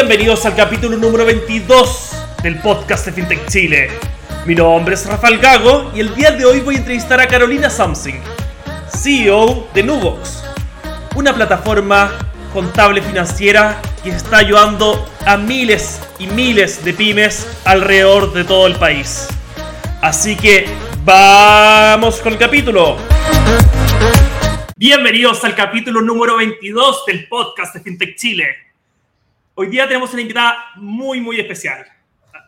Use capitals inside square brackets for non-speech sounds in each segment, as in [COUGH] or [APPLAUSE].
Bienvenidos al capítulo número 22 del podcast de FinTech Chile. Mi nombre es Rafael Gago y el día de hoy voy a entrevistar a Carolina Something, CEO de Nubox, una plataforma contable financiera que está ayudando a miles y miles de pymes alrededor de todo el país. Así que vamos con el capítulo. Bienvenidos al capítulo número 22 del podcast de FinTech Chile. Hoy día tenemos una invitada muy, muy especial,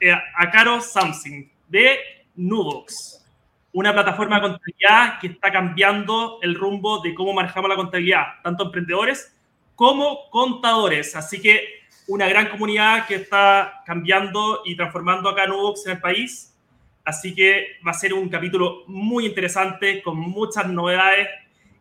eh, a Caro Something, de Nubox, una plataforma de contabilidad que está cambiando el rumbo de cómo manejamos la contabilidad, tanto emprendedores como contadores. Así que una gran comunidad que está cambiando y transformando acá Nubox en el país. Así que va a ser un capítulo muy interesante, con muchas novedades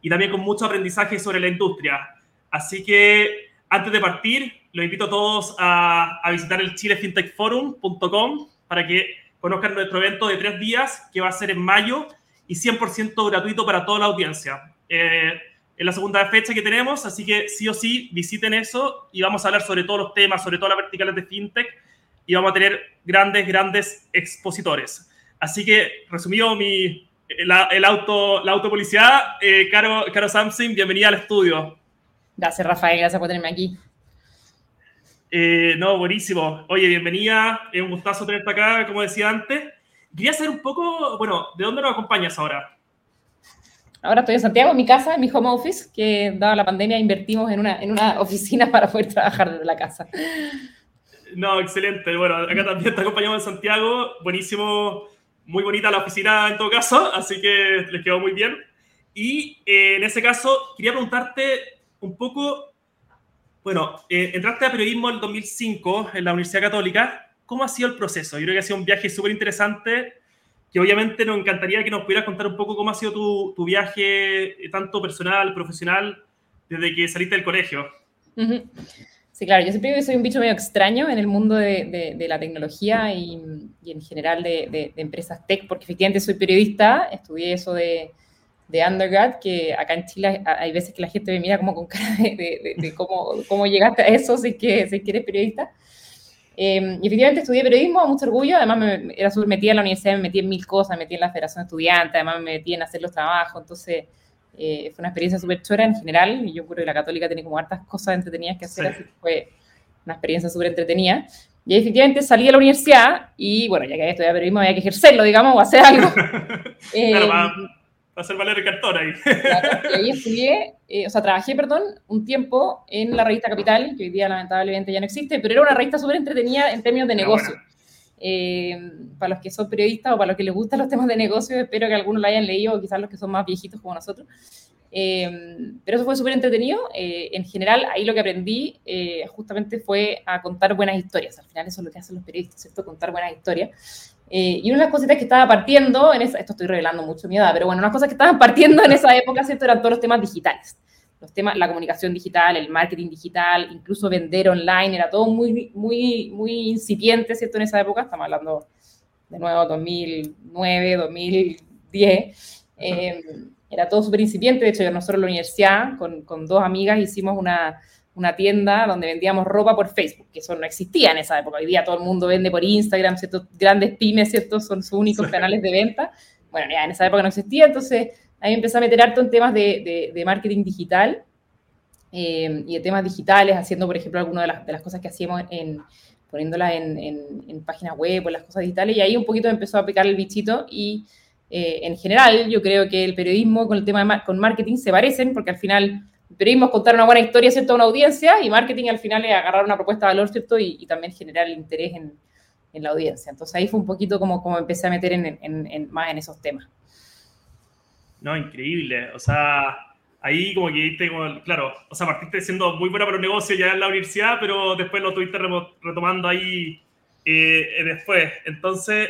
y también con mucho aprendizaje sobre la industria. Así que antes de partir, los invito a todos a, visitar el chilefintechforum.com para que conozcan nuestro evento de tres días que va a ser en mayo y 100% gratuito para toda la audiencia. Eh, es la segunda fecha que tenemos, así que sí o sí visiten eso y vamos a hablar sobre todos los temas, sobre todas las verticales de fintech y vamos a tener grandes, grandes expositores. Así que, resumido mi, el, auto, la autopublicidad, eh, Caro, Caro Samsung, bienvenida al estudio. Gracias, Rafael, gracias por tenerme aquí. Eh, no, buenísimo. Oye, bienvenida. Es un gustazo tenerte acá, como decía antes. Quería saber un poco, bueno, ¿de dónde nos acompañas ahora? Ahora estoy en Santiago, en mi casa, en mi home office, que dada la pandemia invertimos en una, en una oficina para poder trabajar desde la casa. No, excelente. Bueno, acá también te acompañamos en Santiago. Buenísimo, muy bonita la oficina en todo caso, así que les quedó muy bien. Y eh, en ese caso, quería preguntarte un poco bueno, eh, entraste a periodismo en el 2005 en la Universidad Católica. ¿Cómo ha sido el proceso? Yo creo que ha sido un viaje súper interesante que obviamente nos encantaría que nos pudieras contar un poco cómo ha sido tu, tu viaje, eh, tanto personal, profesional, desde que saliste del colegio. Sí, claro, yo siempre soy un bicho medio extraño en el mundo de, de, la tecnología y, y, en general de, de, empresas tech, porque efectivamente soy periodista, estudié eso de, de undergrad, que acá en Chile hay veces que la gente me mira como con cara de, cómo, cómo, llegaste a eso si, que, si eres periodista. Eh, y efectivamente estudié periodismo, mucho orgullo, además me, era súper metida en la universidad, me metí en mil cosas, me metí en la federación estudiante, además me metí en hacer los trabajos, entonces eh, fue una experiencia súper chora en general, y yo creo que la católica tiene como hartas cosas entretenidas que hacer, así que fue una experiencia súper entretenida. Y efectivamente salí de la universidad y bueno, ya que había estudiado periodismo había que ejercerlo, digamos, o hacer algo. [LAUGHS] eh, hacer valer el cartón ahí. [LAUGHS] y ahí estudié, eh, o sea, trabajé, perdón, un tiempo en la revista Capital, que hoy día lamentablemente ya no existe, pero era una revista súper entretenida en términos de negocio. Eh, para los que son periodistas o para los que les gustan los temas de negocio, espero que algunos lo hayan leído, o quizás los que son más viejitos como nosotros. Eh, pero eso fue súper entretenido. en general, ahí lo que aprendí justamente fue a contar buenas historias. Al final eso es lo que hacen los periodistas, ¿cierto? Contar buenas historias. Eh, y una de las cositas que estaba partiendo, en esa, esto estoy revelando mucho mi edad, pero bueno, unas cosas que estaban partiendo en esa época, ¿cierto? Eran todos los temas digitales. Los temas, la comunicación digital, el marketing digital, incluso vender online, era todo muy, muy, muy incipiente, ¿cierto? En esa época, estamos hablando de nuevo 2009, 2010. Eh, era todo súper incipiente, de hecho, nosotros en la universidad, con, con dos amigas, hicimos una, una tienda donde vendíamos ropa por Facebook, que eso no existía en esa época. Hoy día todo el mundo vende por Instagram, ¿cierto? Grandes pymes, ¿cierto? Son sus únicos canales de venta. Bueno, ya en esa época no existía, entonces ahí empecé a meter harto en temas de, de, marketing digital eh, y de temas digitales, haciendo, por ejemplo, algunas de las, de las cosas que hacíamos en poniéndolas en, en, páginas web o las cosas digitales, y ahí un poquito empezó a picar el bichito y eh, en general yo creo que el periodismo con el tema de con marketing se parecen, porque al final periodismo contar una buena historia, ¿cierto?, a una audiencia y marketing al final es agarrar una propuesta de valor, ¿cierto?, y, también generar el interés en, en, la audiencia. Entonces ahí fue un poquito como, como empecé a meter más en esos temas. No, increíble. O sea, ahí como que como, claro, o sea, partiste siendo muy buena para un negocio ya en la universidad, pero después lo estuviste retomando ahí eh, después. Entonces,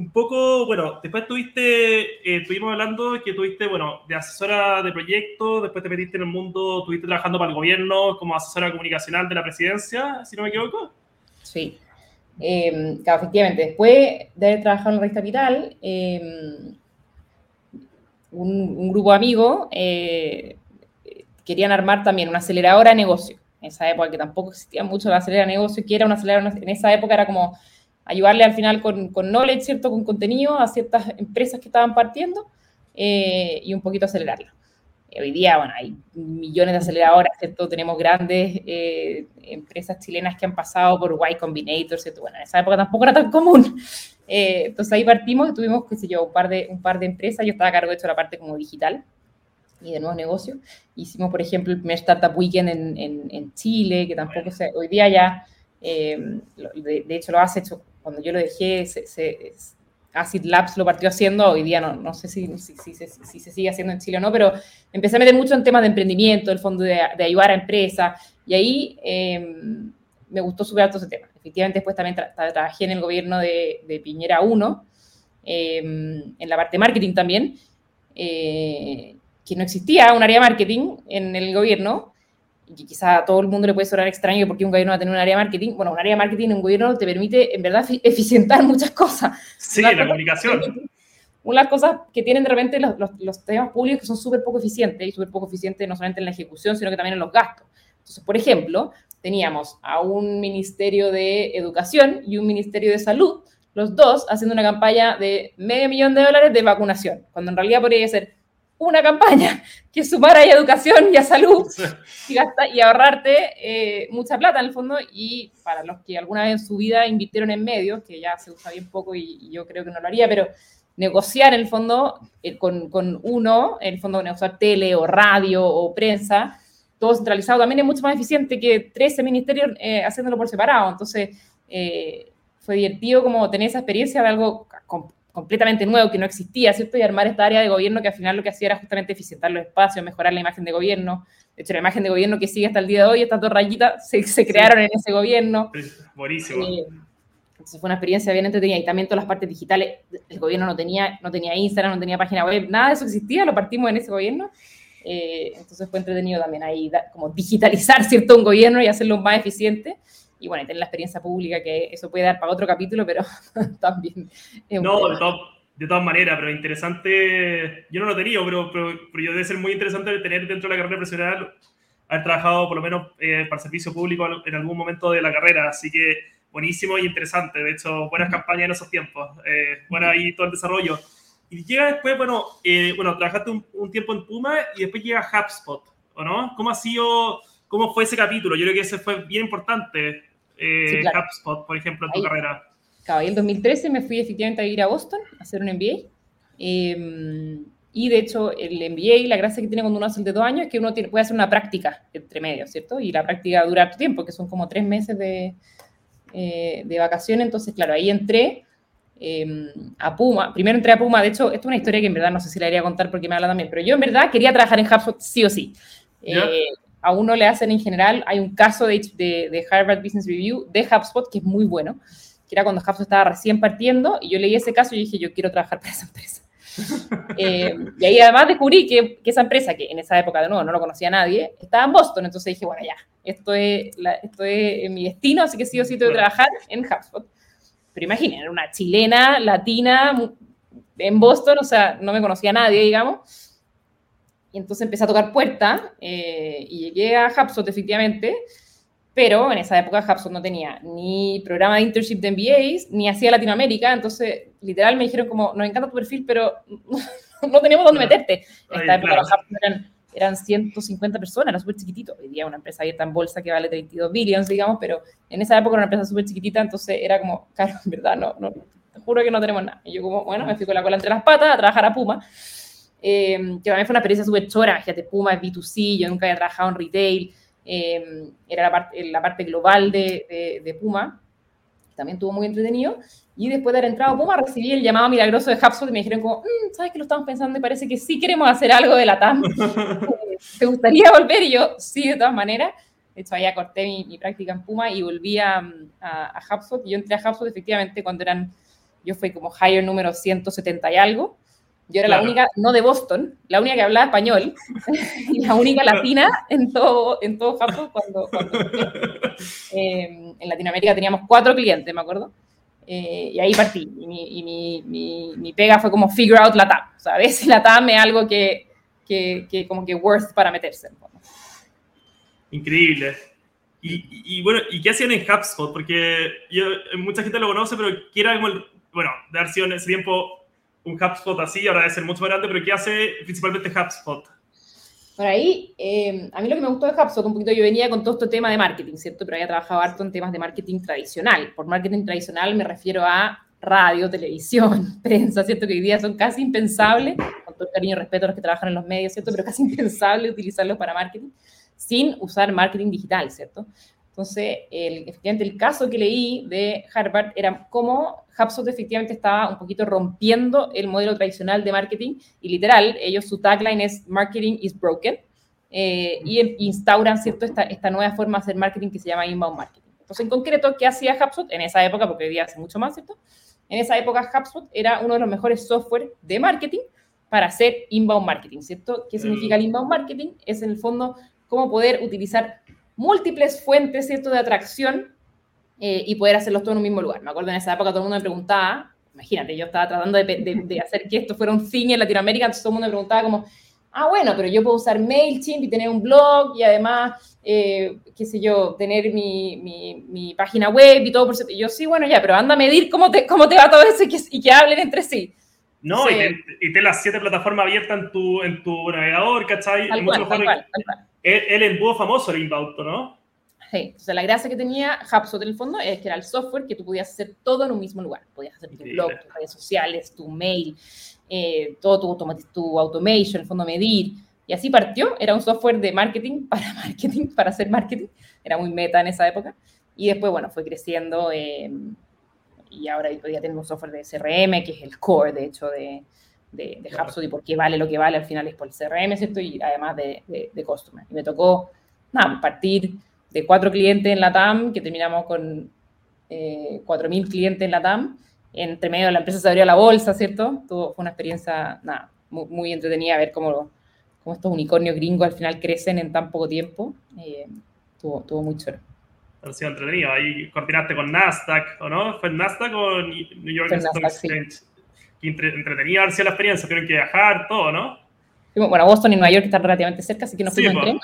un poco, bueno, después tuviste, eh, estuvimos hablando que tuviste, bueno, de asesora de proyectos, después te metiste en el mundo, estuviste trabajando para el gobierno como asesora comunicacional de la presidencia, si no me equivoco. Sí, eh, efectivamente, después de haber trabajado en la Revista Capital, em, un, grupo de amigos eh, querían armar también una aceleradora de negocio. en esa época que tampoco existía mucho la acelera de negocio, que era una acelera, en esa época era como ayudarle al final con, con knowledge, ¿cierto? Con contenido a ciertas empresas que estaban partiendo eh, y un poquito acelerarla. Hoy día, bueno, hay millones de aceleradoras, ¿cierto? Tenemos grandes eh, empresas chilenas que han pasado por Y Combinator, ¿cierto? Bueno, en esa época tampoco era tan común. Eh, entonces ahí partimos y tuvimos, qué sé yo, un par, de, un par de empresas. Yo estaba a cargo de hecho de la parte como digital y de nuevos negocios. Hicimos, por ejemplo, el primer Startup Weekend en, en, en Chile, que tampoco se, hoy día ya, eh, de, de, hecho lo has hecho, cuando yo lo dejé, se, se, Acid Labs lo partió haciendo, hoy día no, no sé si, si, se sigue haciendo en Chile o no, pero empecé a meter mucho en temas de emprendimiento, el fondo de, de ayudar a empresas, y ahí eh, me gustó súper alto ese tema. Efectivamente, después también tra tra trabajé en el gobierno de, Piñera 1, eh, en la parte de marketing también, eh, que no existía un área de marketing en el gobierno, y que quizá a todo el mundo le puede sonar extraño porque un gobierno va a tener un área de marketing. Bueno, un área de marketing en un gobierno te permite, en verdad, eficientar [LAUGHS] muchas cosas. Sí, la comunicación. Una de las cosas que tienen de repente los, los, los temas públicos que son súper poco eficientes, y súper poco eficientes no solamente en la ejecución, sino que también en los gastos. Entonces, por ejemplo, teníamos a un ministerio de educación y un ministerio de salud, los dos haciendo una campaña de medio millón de dólares de vacunación, cuando en realidad podría ser una campaña [LAUGHS] que sumara a educación y a salud [LAUGHS] y, gasta, y ahorrarte eh, mucha plata en el fondo. Y para los que alguna vez en su vida invirtieron en medios, que ya se usa bien poco y, y yo creo que no lo haría, pero negociar en el fondo eh, con, con, uno, en el fondo negociar tele o radio o prensa, todo centralizado también es mucho más eficiente que 13 ministerios eh, haciéndolo por separado. Entonces, fue divertido como tener esa experiencia de algo completamente nuevo que no existía, ¿cierto? Y armar esta área de gobierno que al final lo que hacía era justamente eficientar los espacios, mejorar la imagen de gobierno. De hecho, la imagen de gobierno que sigue hasta el día de hoy, estas dos rayitas se, se crearon sí. en ese gobierno. Buenísimo. Eh, entonces fue una experiencia bien entretenida y también todas las partes digitales. El gobierno no tenía, no tenía Instagram, no tenía página web, nada de eso existía, lo partimos en ese gobierno. Eh, entonces fue entretenido también ahí como digitalizar, [LAUGHS] ¿cierto? Un gobierno y hacerlo más eficiente y bueno, tener la experiencia pública, que eso puede dar para otro capítulo, pero [LAUGHS] también. no, de, todo, de, todas maneras, pero interesante. Yo no lo tenía, pero, pero, pero yo debe ser muy interesante tener dentro de la carrera profesional, haber trabajado por lo menos eh, para servicio público en algún momento de la carrera. Así que buenísimo y interesante. De hecho, buenas campañas en esos tiempos. Eh, bueno, ahí todo el desarrollo. Y llega después, bueno, eh, bueno trabajaste un, un, tiempo en Puma y después llega HubSpot, ¿o no? ¿Cómo ha sido, cómo fue ese capítulo? Yo creo que ese fue bien importante eh, sí, claro. HubSpot, por ejemplo, en tu Ahí, carrera? Claro, en 2013 me fui efectivamente a vivir a Boston a hacer un MBA. Eh, y de hecho, el MBA, la gracia que tiene cuando uno hace el de dos años es que uno tiene, puede hacer una práctica entre medio, ¿cierto? Y la práctica dura tu tiempo, que son como tres meses de, eh, de vacaciones. Entonces, claro, ahí entré eh, a Puma. Primero entré a Puma, de hecho, esto es una historia que en verdad no sé si la iría a contar porque me habla también, pero yo en verdad quería trabajar en HubSpot sí o sí. Eh, a uno le hacen en general, hay un caso de, de, de, Harvard Business Review de HubSpot que es muy bueno, que era cuando HubSpot estaba recién partiendo, y yo leí ese caso y dije, yo quiero trabajar para esa empresa. [LAUGHS] eh, y ahí además descubrí que, que, esa empresa, que en esa época de nuevo no lo conocía nadie, estaba en Boston, entonces dije, bueno, ya, esto es, la, esto es mi destino, así que sí o sí tengo que trabajar en HubSpot. Pero imaginen, era una chilena, latina, en Boston, o sea, no me conocía nadie, digamos y entonces empecé a tocar puerta eh, y llegué a HubSpot efectivamente, pero en esa época HubSpot no tenía ni programa de internship de MBAs, ni hacía Latinoamérica, entonces literal me dijeron como, nos encanta tu perfil, pero [LAUGHS] no tenemos dónde meterte. En esta época claro. HubSpot eran, eran 150 personas, era súper chiquitito. Hoy día una empresa abierta en bolsa que vale 32 billions, digamos, pero en esa época era una empresa súper chiquitita, entonces era como, claro, en verdad, no, no, te juro que no tenemos nada. Y yo como, bueno, me fui con la cola entre las patas a trabajar a Puma. Eh, que también fue una experiencia súper chora, fíjate, Puma es B2C, yo nunca había trabajado en retail, eh, era la parte, la parte global de, de, de, Puma, también estuvo muy entretenido, y después de haber entrado a Puma recibí el llamado milagroso de HubSpot y me dijeron como, mmm, ¿sabes que lo estamos pensando y parece que sí queremos hacer algo de la TAM? [LAUGHS] ¿Te gustaría volver? Y yo, sí, de todas maneras. De hecho, allá corté mi, mi práctica en Puma y volví a, a, a HubSpot, y yo entré a HubSpot efectivamente cuando eran, yo fui como hire número 170 y algo, yo era claro. la única, no de Boston, la única que hablaba español [LAUGHS] y la única latina en todo, en todo Japón cuando, cuando [LAUGHS] eh, en Latinoamérica teníamos cuatro clientes, me acuerdo. Eh, y ahí partí. Y, mi, y mi, mi, mi, pega fue como figure out la TAM. O sea, a veces [LAUGHS] la TAM es algo que, que, que como que worth para meterse. Increíble. Y, bueno, ¿y qué hacían en HubSpot? Porque yo, mucha gente lo conoce, pero que era como el, bueno, de haber sido en ese tiempo un HubSpot así, ahora debe ser mucho más grande, pero ¿qué hace principalmente HubSpot? Por ahí, eh, a mí lo que me gustó de HubSpot, un poquito yo venía con todo este tema de marketing, ¿cierto? Pero había trabajado harto en temas de marketing tradicional. Por marketing tradicional me refiero a radio, televisión, [LAUGHS] prensa, ¿cierto? Que hoy día son casi impensables, con todo el cariño y respeto a los que trabajan en los medios, ¿cierto? Pero casi [LAUGHS] impensable utilizarlos para marketing sin usar marketing digital, ¿cierto? Entonces, el, efectivamente, el caso que leí de Harvard era cómo HubSpot efectivamente estaba un poquito rompiendo el modelo tradicional de marketing y literal, ellos su tagline es Marketing is broken eh, y instauran, ¿cierto?, esta, esta nueva forma de hacer marketing que se llama inbound marketing. Entonces, en concreto, ¿qué hacía HubSpot en esa época? Porque hoy día hace mucho más, ¿cierto? En esa época, HubSpot era uno de los mejores software de marketing para hacer inbound marketing, ¿cierto? ¿Qué significa el inbound marketing? Es en el fondo cómo poder utilizar múltiples fuentes, ¿cierto?, de atracción eh, y poder hacerlos todo en un mismo lugar. Me acuerdo en esa época todo el mundo me preguntaba, imagínate, yo estaba tratando de, hacer que esto fuera un thing en Latinoamérica, entonces todo el mundo me preguntaba como, ah, bueno, pero yo puedo usar MailChimp y tener un blog y además, eh, qué sé yo, tener mi, mi, mi, página web y todo. Por y yo, sí, bueno, ya, pero anda a medir cómo te, cómo te va todo eso y que, y que hablen entre sí. No, y, te, y las siete plataformas abiertas en tu, en tu navegador, ¿cachai? Tal cual, tal cual, El, embudo famoso, el inbound, ¿no? Sí, entonces la gracia que tenía HubSpot en el fondo es que era el software que tú podías hacer todo en un mismo lugar. Podías hacer tu blog, tus redes sociales, tu mail, eh, todo tu, tu automation, en el fondo medir. Y así partió, era un software de marketing [LAUGHS] para marketing, para hacer marketing. Era muy meta en esa época. Y después, bueno, fue creciendo eh, y ahora podía tener un software de CRM, que es el core, de hecho, de, de, de HubSpot y por qué vale lo que vale al final es por el CRM, ¿cierto? Y además de, de, de Customer. Y me tocó, nada, partir de cuatro clientes en la TAM, que terminamos con eh, 4.000 clientes en la TAM. Entre medio de la empresa se abrió la bolsa, ¿cierto? fue una experiencia, nada, muy, entretenida ver cómo, cómo, estos unicornios gringos al final crecen en tan poco tiempo. Eh, tuvo, tuvo muy chulo. Ha sido entretenido. Ahí coordinaste con Nasdaq, ¿o no? ¿Fue Nasdaq o New York Stock Exchange? Sí. Entretenida haber sido la experiencia, tienen que viajar, todo, ¿no? Bueno, Boston y Nueva York están relativamente cerca, así que nos fuimos en tren.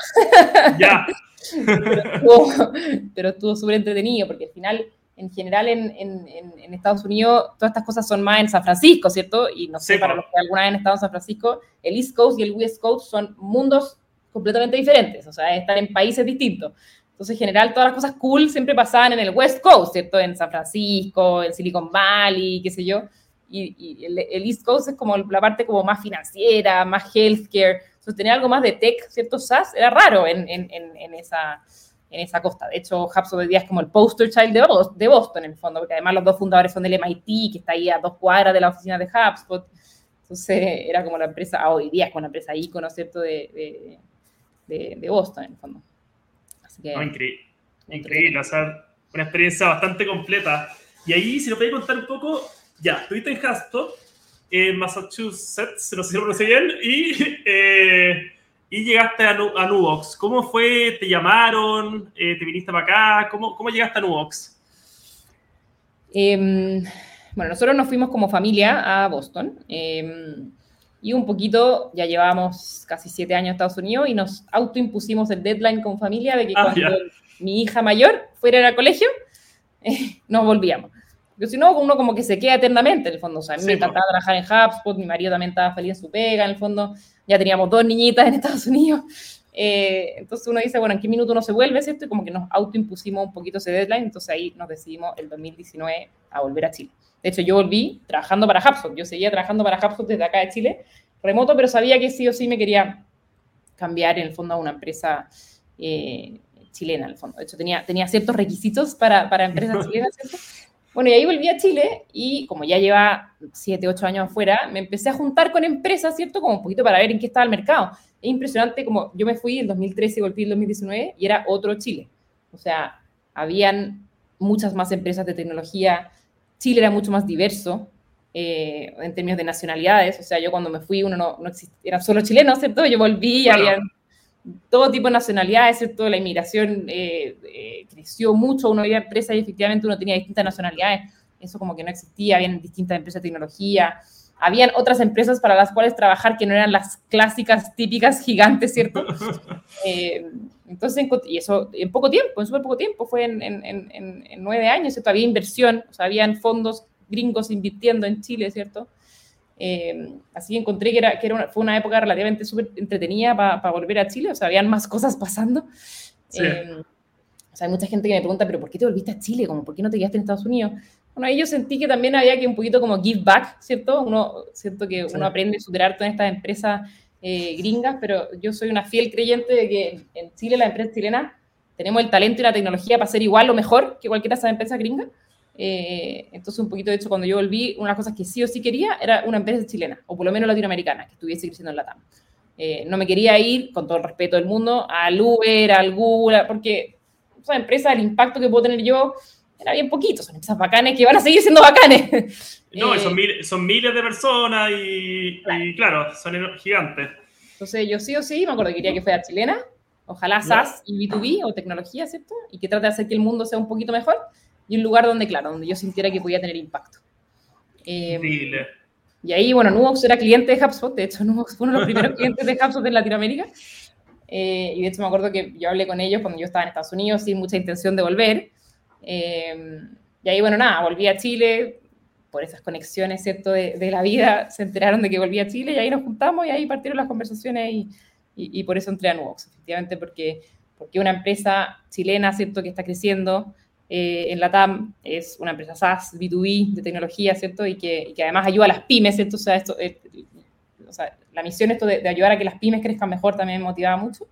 Ya. [LAUGHS] pero estuvo súper entretenido, porque al final, en general, en, en, en, Estados Unidos, todas estas cosas son más en San Francisco, ¿cierto? Y no sé, sí, para los que alguna vez han estado en San Francisco, el East Coast y el West Coast son mundos completamente diferentes, o sea, están en países distintos. Entonces, en general, todas las cosas cool siempre pasaban en el West Coast, ¿cierto? En San Francisco, en Silicon Valley, qué sé yo. Y, y el, el, East Coast es como la parte como más financiera, más healthcare. Entonces, tener algo más de tech, ¿cierto? SaaS, era raro en, en, en esa, en esa costa. De hecho, HubSpot hoy día es como el poster child de, de Boston, en el fondo, porque además los dos fundadores son del MIT, que está ahí a dos cuadras de la oficina de HubSpot. Entonces, [LAUGHS] era como la empresa, ah, hoy día es como la empresa ícono, ¿cierto? De, de, de Boston, en el fondo. Que, no, increíble, increíble, o sea, una experiencia bastante completa. Y ahí, si nos podéis contar un poco, ya, estuviste en Haston, en Massachusetts, no sé si lo bien, y, eh, y llegaste a, a, Nubox. ¿Cómo fue? ¿Te llamaron? Eh, ¿Te viniste para acá? ¿Cómo, cómo llegaste a Nubox? Eh, bueno, nosotros nos fuimos como familia a Boston. Em, y un poquito, ya llevábamos casi siete años en Estados Unidos y nos autoimpusimos el deadline con familia de que ah, cuando mi hija mayor fuera al colegio, eh, [LAUGHS] nos volvíamos. Porque si no, uno como que se queda eternamente, en el fondo. O sea, a mí sí, me encantaba trabajar en HubSpot, mi marido también estaba feliz en su pega, en el fondo. Ya teníamos dos niñitas en Estados [LAUGHS] Unidos. Eh, entonces uno dice, bueno, ¿en qué minuto uno se vuelve, cierto? Y como que nos autoimpusimos un poquito ese deadline, entonces ahí nos decidimos el 2019 a volver a Chile. De hecho, yo volví trabajando para HubSpot. Yo seguía trabajando para HubSpot desde acá de Chile, remoto, pero sabía que sí o sí me quería cambiar en el fondo a una empresa eh, chilena, en el fondo. De hecho, tenía, tenía ciertos requisitos para, para empresas [LAUGHS] chilenas, ¿cierto? Bueno, y ahí volví a Chile y como ya lleva 7, 8 años afuera, me empecé a juntar con empresas, ¿cierto? Como un poquito para ver en qué estaba el mercado. Es impresionante como yo me fui en 2013 y volví en 2019 y era otro Chile. O sea, habían muchas más empresas de tecnología, Chile era mucho más diverso eh, en términos de nacionalidades. O sea, yo cuando me fui, uno no, no existía, era solo chileno, ¿cierto? Yo volví y había todo tipo de nacionalidades, ¿cierto? La inmigración eh, eh, creció mucho, uno había empresas y efectivamente uno tenía distintas nacionalidades. Eso como que no existía, habían distintas empresas de tecnología. Habían otras empresas para las cuales trabajar que no eran las clásicas, típicas, gigantes, ¿cierto? [LAUGHS] Eh, entonces, y eso en poco tiempo, en súper poco tiempo, fue en, en, en, en, nueve años, ¿cierto? Había inversión, o sea, habían fondos gringos invirtiendo en Chile, ¿cierto? Eh, así que encontré que, era, que era fue una época relativamente súper entretenida para volver a Chile, o sea, habían más cosas pasando. Eh, o sea, hay mucha gente que me pregunta, pero ¿por qué te volviste a Chile? Como, ¿Por qué no te quedaste en Estados Unidos? Bueno, ahí yo sentí que también había que un poquito como give back, ¿cierto? Uno, siento que uno aprende a superar todas estas empresas eh, gringas, pero yo soy una fiel creyente de que en Chile, la empresa chilena, tenemos el talento y la tecnología para ser igual o mejor que cualquiera de esas empresas gringas. Eh, entonces, un poquito de hecho, cuando yo volví, una de las cosas que sí o sí quería era una empresa chilena, o por lo menos latinoamericana, que estuviese creciendo en la TAM. Eh, no me quería ir, con todo el respeto del mundo, al Uber, al Google, porque esa empresa, el impacto que puedo tener yo, era bien poquito. Son empresas bacanes que van a seguir siendo bacanes. [LAUGHS] No, son, miles de personas y claro. son gigantes. Entonces, yo sí o sí me acuerdo que quería que fuera chilena, ojalá SaaS y B2B o tecnología, ¿cierto? Y que trate de hacer que el mundo sea un poquito mejor y un lugar donde, claro, donde yo sintiera que podía tener impacto. Eh, y ahí, bueno, Nubox era cliente de HubSpot, de hecho, [LAUGHS] Nubox fue uno de los primeros [LAUGHS] clientes de HubSpot en Latinoamérica. Eh, y de hecho me acuerdo que yo hablé con ellos cuando yo estaba en Estados Unidos sin mucha intención de volver. Eh, y ahí, bueno, nada, volví a Chile, por esas conexiones, ¿cierto?, de, de, la vida, [LAUGHS] se enteraron de que volví a Chile y ahí nos juntamos y ahí partieron las conversaciones y, y, por eso entré a Nubox, efectivamente, porque, porque una empresa chilena, ¿cierto?, que está creciendo eh, en la TAM, es una empresa SaaS, B2B, de tecnología, ¿cierto?, y que, y que además ayuda a las pymes, ¿cierto?, o sea, esto, eh, o sea la misión esto de, de, ayudar a que las pymes crezcan mejor también me motivaba mucho.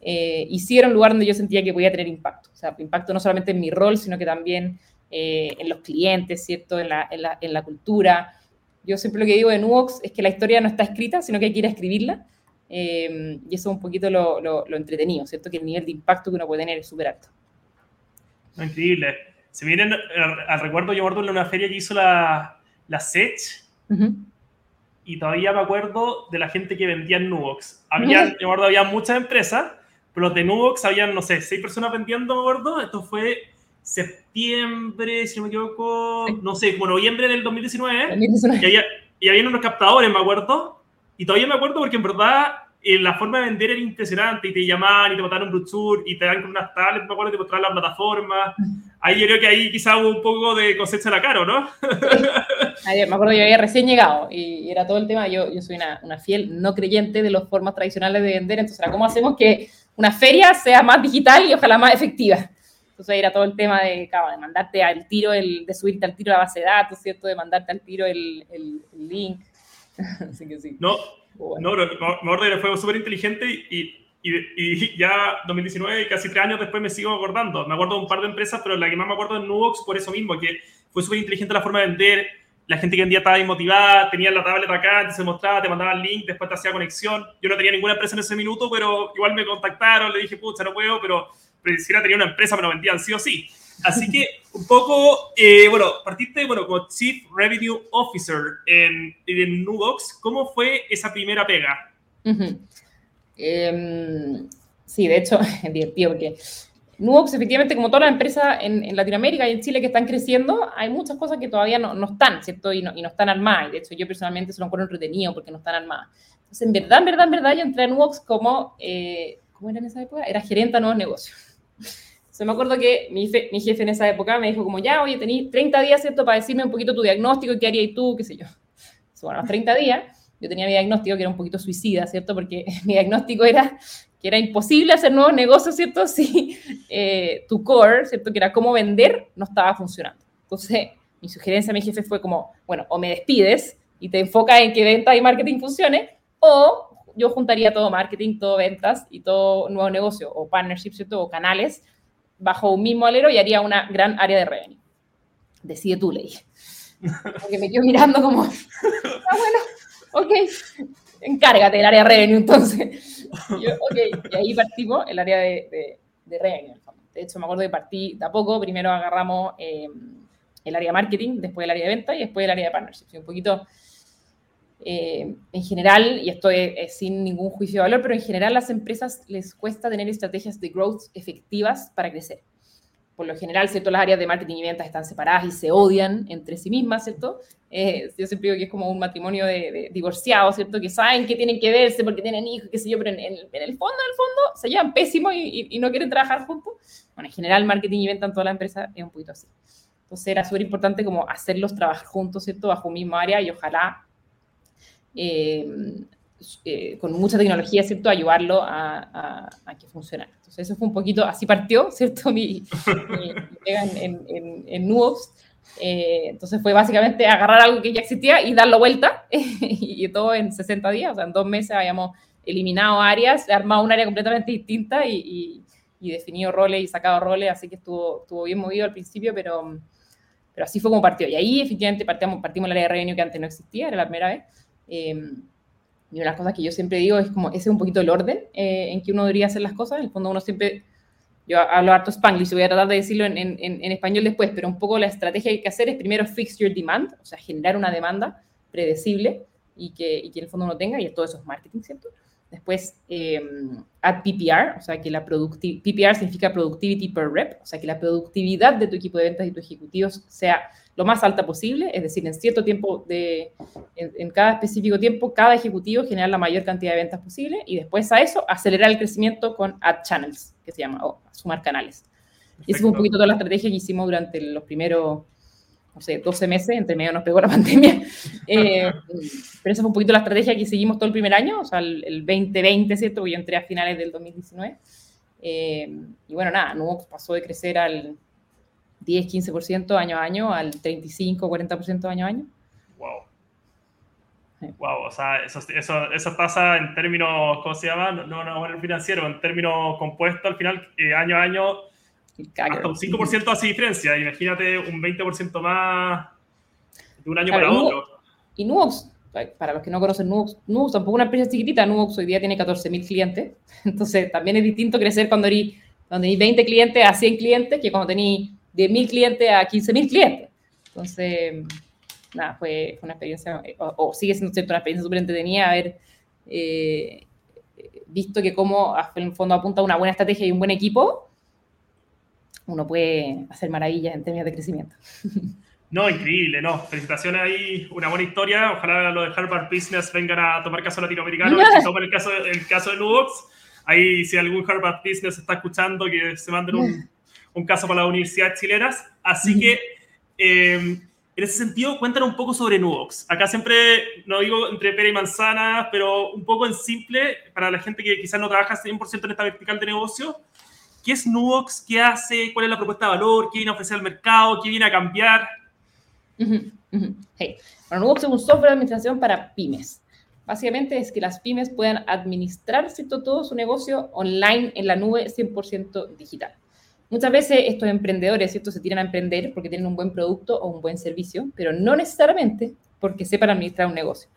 Eh, y sí era un lugar donde yo sentía que podía tener impacto, o sea, impacto no solamente en mi rol, sino que también eh, en los clientes, ¿cierto? En la, en, la, en la, cultura. Yo siempre lo que digo de Nuvox es que la historia no está escrita, sino que hay que ir a escribirla. Eh, y eso es un poquito lo, lo, lo, entretenido, ¿cierto? Que el nivel de impacto que uno puede tener es súper alto. Increíble. Se vienen al recuerdo, yo recuerdo en una feria que hizo la, la SET, uh -huh. y todavía me acuerdo de la gente que vendía en Nuvox. Había, uh -huh. Yo había muchas empresas, pero los de Nuvox habían, no sé, seis personas vendiendo, me acuerdo. Esto fue septiembre, si no me equivoco, no sé, como noviembre del 2019, 2019. Y, había, y había unos captadores, me acuerdo, y todavía me acuerdo porque en verdad eh, la forma de vender era impresionante, y te llamaban y te botaron un brochure y te dan con unas tablets, me acuerdo, te mostraban la plataforma. Ahí yo creo que ahí quizá hubo un poco de cosecha de la caro, ¿no? Ayer, me acuerdo, yo había recién llegado y, era todo el tema, yo, yo soy una, una, fiel no creyente de las formas tradicionales de vender, entonces, ¿cómo hacemos que una feria sea más digital y ojalá más efectiva? Entonces era todo el tema de, claro, de mandarte al tiro, el, de subirte al tiro la base de datos, ¿cierto? De mandarte al tiro el, el, el link. [LAUGHS] Así que sí. No, bueno. no, acuerdo que fue súper inteligente y, y, y, ya 2019, casi tres años después me sigo acordando. Me acuerdo de un par de empresas, pero la que más me acuerdo es Nubox por eso mismo, que fue súper inteligente la forma de vender. La gente que vendía estaba inmotivada, tenía la tableta acá, te se mostraba, te mandaba el link, después te hacía conexión. Yo no tenía ninguna empresa en ese minuto, pero igual me contactaron, le dije, pucha, no puedo, pero quisiera tener una empresa, me lo vendían sí o sí. Así que un poco, eh, bueno, partiste, bueno, como Chief Revenue Officer en, en Nubox, ¿cómo fue esa primera pega? Uh -huh. eh, sí, de hecho, [LAUGHS] es divertido porque Nubox, efectivamente, como todas las empresas en, en, Latinoamérica y en Chile que están creciendo, hay muchas cosas que todavía no, no están, ¿cierto? Y no, y no, están armadas. Y de hecho, yo personalmente se lo encuentro entretenido porque no están armadas. Entonces, en verdad, en verdad, en verdad, yo entré a Nubox como, eh, ¿cómo era en esa época? Era gerente de nuevos negocios. Se me acuerdo que mi jefe, mi jefe, en esa época me dijo como, ya, oye, tenéis 30 días, ¿cierto? Para decirme un poquito tu diagnóstico, qué harías tú, qué sé yo. [LAUGHS] Bueno, los 30 días, yo tenía mi diagnóstico que era un poquito suicida, ¿cierto? Porque [LAUGHS] mi diagnóstico era que era imposible hacer nuevos negocios, ¿cierto? [LAUGHS] Si eh, tu core, ¿cierto? Que era cómo vender, no estaba funcionando. Entonces, mi sugerencia a mi jefe fue como, bueno, o me despides y te enfocas en que venta y marketing funcione, o yo juntaría todo marketing, todo ventas y todo nuevo negocio, o partnership, ¿cierto? O canales, bajo un mismo alero y haría una gran área de revenue. Decide tú, ley. Porque me quedo mirando como, [LAUGHS] ah, bueno, ok, encárgate del área de revenue entonces. Y ok, y ahí partimos el área de, de, de revenue. De hecho, me acuerdo que partí de a poco, primero agarramos eh, el área de marketing, después el área de venta y después el área de partnerships. Un poquito, eh, en general, y esto es, es, sin ningún juicio de valor, pero en general las empresas les cuesta tener estrategias de growth efectivas para crecer. por lo general, ¿cierto? Las áreas de marketing y ventas están separadas y se odian entre sí mismas, ¿cierto? Eh, yo siempre digo que es como un matrimonio de, divorciados, ¿cierto? Que saben que tienen que verse porque tienen hijos, qué sé yo, pero en, el fondo, en el fondo, se llevan pésimo y, no quieren trabajar juntos. Bueno, en general, marketing y venta en toda la empresa es un poquito así. Entonces era súper importante como hacerlos trabajar juntos, ¿cierto? Bajo un mismo área y ojalá eh, eh, con mucha tecnología, ¿cierto? Ayudarlo a, que funcione. Entonces, eso fue un poquito, así partió, [LAUGHS] ¿cierto? Mi, pega en, en, en, Nuox. Eh, entonces, fue básicamente agarrar algo que ya existía y darlo vuelta, [LAUGHS] y todo en 60 días, o sea, en dos meses habíamos eliminado áreas, armado un área completamente distinta y, y, definido roles y sacado roles, así que estuvo, estuvo bien movido al principio, pero, pero así fue como partió. Y ahí, efectivamente, partimos, partimos el área de revenue que antes no existía, era la primera vez. Eh, y una de las cosas que yo siempre digo es como ese es un poquito el orden eh, en que uno debería hacer las cosas. En el fondo uno siempre, yo hablo harto spanglish, voy a tratar de decirlo en, en, en, español después, pero un poco la estrategia que hay que hacer es primero fix your demand, o sea, generar una demanda predecible y que, y que en el fondo uno tenga, y todo eso es marketing, ¿cierto? Después, eh, add PPR, o sea, que la PPR significa Productivity per Rep, o sea, que la productividad de tu equipo de ventas y tus ejecutivos sea lo más alta posible, es decir, en cierto tiempo, de, en, cada específico tiempo, cada ejecutivo genera la mayor cantidad de ventas posible y después a eso acelerar el crecimiento con Add Channels, que se llama, o sumar canales. Y esa fue un poquito toda la estrategia que hicimos durante los primeros, no sé, 12 meses, entre medio nos pegó la [LAUGHS] pandemia. Eh, pero esa fue un poquito la estrategia que seguimos todo el primer año, o sea, el, 2020, ¿cierto? Yo entré a finales del 2019. Eh, y bueno, nada, Nubox pasó de crecer al 10, 15% año a año al 35, 40% año a año. Wow. Wow, o sea, eso, eso, eso, pasa en términos, ¿cómo se llama? No, no, no financiero, en términos compuestos, al final, eh, año a año, hasta un 5% hace diferencia. Imagínate un 20% más de un año para otro. Y Nuox, para los que no conocen Nuox, Nuox tampoco una empresa chiquitita, Nuox hoy día tiene 14.000 clientes, [LAUGHS] entonces también es distinto crecer cuando hay, cuando 20 clientes a 100 clientes que cuando tenéis de mil clientes a 15 mil clientes. Entonces, nada, fue, una experiencia, o, sigue siendo una experiencia súper entretenida haber eh, visto que como en el fondo apunta una buena estrategia y un buen equipo, uno puede hacer maravillas en términos de crecimiento. [LAUGHS] No, increíble, no. Felicitaciones ahí, una buena historia. Ojalá lo de Harvard Business vengan a tomar caso latinoamericano [LAUGHS] y tomen el caso, el caso de Nubox. Ahí, si algún Harvard Business está escuchando, que se manden un, [LAUGHS] un caso para las universidades chilenas. Así que, em, en ese sentido, cuéntanos un poco sobre Nubox. Acá siempre, no digo entre pera y manzana, pero un poco en simple, para la gente que quizás no trabaja 100% en esta vertical de negocio. ¿Qué es Nubox? ¿Qué hace? ¿Cuál es la propuesta de valor? ¿Qué viene a ofrecer al mercado? ¿Qué viene a cambiar? Hey. Bueno, Nubox es un software de administración para pymes. Básicamente es que las pymes puedan administrar todo su negocio online en la nube 100% digital. Muchas veces estos emprendedores, ¿cierto? Se tiran a emprender porque tienen un buen producto o un buen servicio, pero no necesariamente porque sepan administrar un negocio.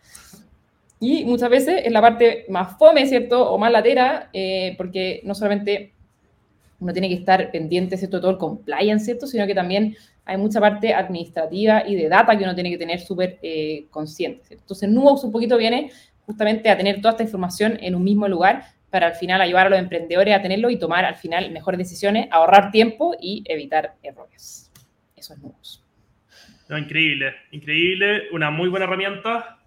Y muchas veces es la parte más fome, ¿cierto? O más latera, eh, porque no solamente uno tiene que estar pendiente, ¿cierto? De todo el compliance, ¿cierto? Sino que también hay mucha parte administrativa y de data que uno tiene que tener súper eh, consciente. ¿cierto? Entonces, Nubox un poquito viene justamente a tener toda esta información en un mismo lugar para al final ayudar a los emprendedores a tenerlo y tomar al final mejores decisiones, ahorrar tiempo y evitar errores. Eso es nuevos. No, increíble, increíble, una muy buena herramienta.